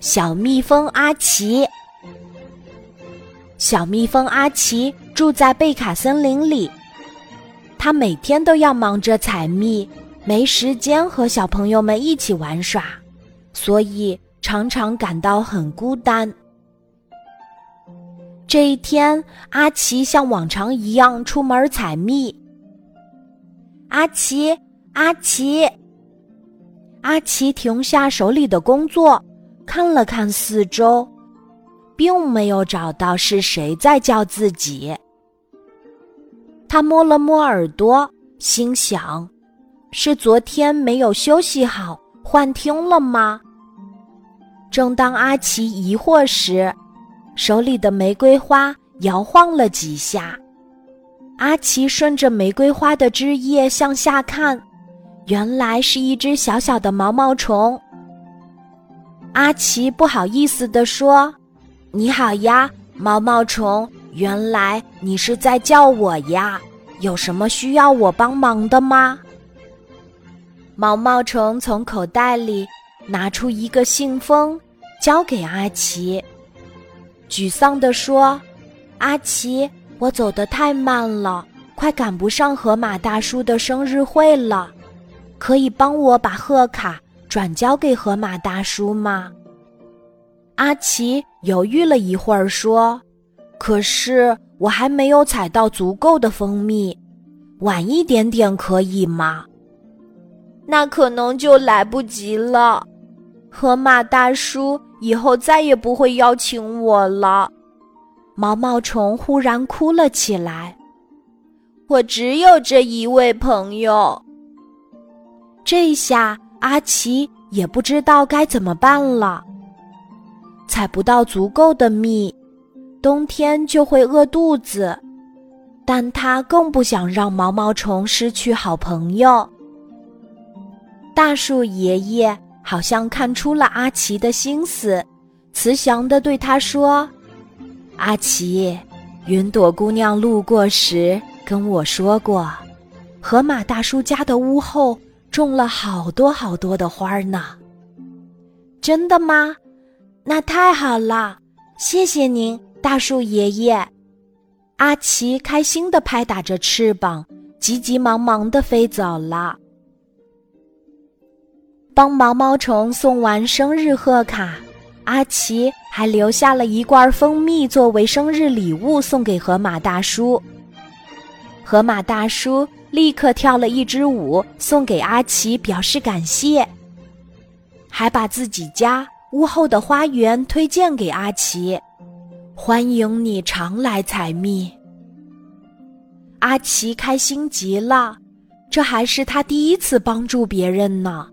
小蜜蜂阿奇。小蜜蜂阿奇住在贝卡森林里，他每天都要忙着采蜜，没时间和小朋友们一起玩耍，所以常常感到很孤单。这一天，阿奇像往常一样出门采蜜。阿奇，阿奇，阿奇停下手里的工作，看了看四周，并没有找到是谁在叫自己。他摸了摸耳朵，心想：是昨天没有休息好，幻听了吗？正当阿奇疑惑时，手里的玫瑰花摇晃了几下，阿奇顺着玫瑰花的枝叶向下看，原来是一只小小的毛毛虫。阿奇不好意思地说：“你好呀，毛毛虫，原来你是在叫我呀？有什么需要我帮忙的吗？”毛毛虫从口袋里拿出一个信封，交给阿奇。沮丧地说：“阿奇，我走得太慢了，快赶不上河马大叔的生日会了。可以帮我把贺卡转交给河马大叔吗？”阿奇犹豫了一会儿说：“可是我还没有采到足够的蜂蜜，晚一点点可以吗？”那可能就来不及了。河马大叔以后再也不会邀请我了。毛毛虫忽然哭了起来。我只有这一位朋友。这下阿奇也不知道该怎么办了。采不到足够的蜜，冬天就会饿肚子。但他更不想让毛毛虫失去好朋友。大树爷爷。好像看出了阿奇的心思，慈祥地对他说：“阿奇，云朵姑娘路过时跟我说过，河马大叔家的屋后种了好多好多的花呢。真的吗？那太好了，谢谢您，大树爷爷。”阿奇开心地拍打着翅膀，急急忙忙地飞走了。帮毛毛虫送完生日贺卡，阿奇还留下了一罐蜂蜜作为生日礼物送给河马大叔。河马大叔立刻跳了一支舞送给阿奇表示感谢，还把自己家屋后的花园推荐给阿奇，欢迎你常来采蜜。阿奇开心极了，这还是他第一次帮助别人呢。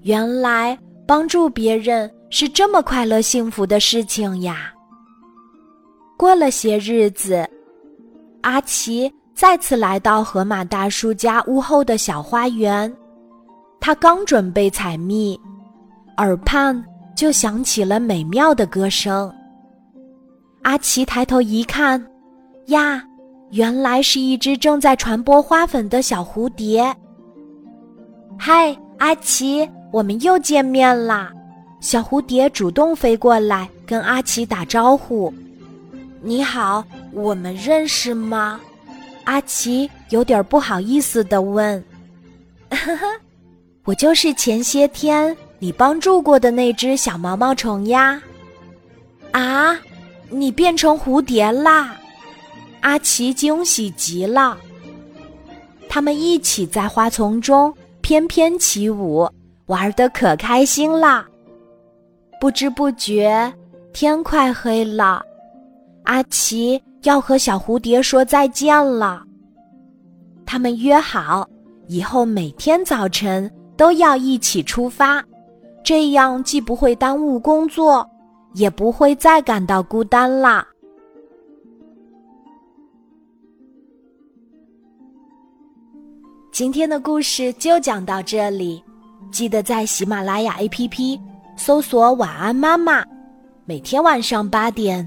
原来帮助别人是这么快乐幸福的事情呀！过了些日子，阿奇再次来到河马大叔家屋后的小花园，他刚准备采蜜，耳畔就响起了美妙的歌声。阿奇抬头一看，呀，原来是一只正在传播花粉的小蝴蝶。嗨，阿奇！我们又见面啦！小蝴蝶主动飞过来跟阿奇打招呼：“你好，我们认识吗？”阿奇有点不好意思的问：“呵呵，我就是前些天你帮助过的那只小毛毛虫呀！”啊，你变成蝴蝶啦！阿奇惊喜极了。他们一起在花丛中翩翩起舞。玩的可开心啦！不知不觉，天快黑了，阿奇要和小蝴蝶说再见了。他们约好，以后每天早晨都要一起出发，这样既不会耽误工作，也不会再感到孤单啦。今天的故事就讲到这里。记得在喜马拉雅 APP 搜索“晚安妈妈”，每天晚上八点，